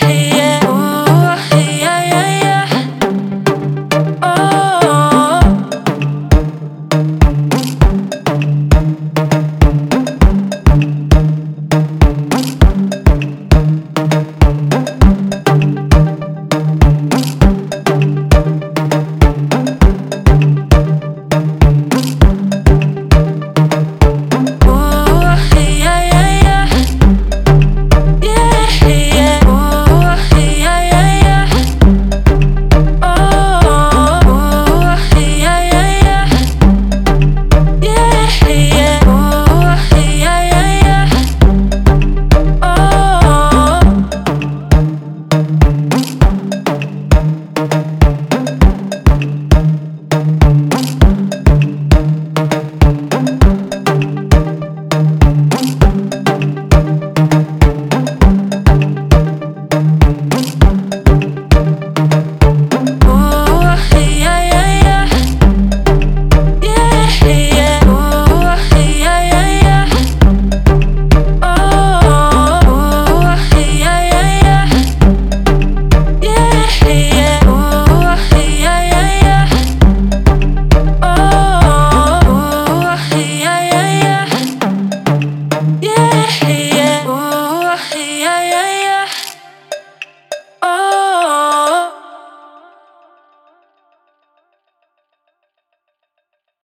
hey.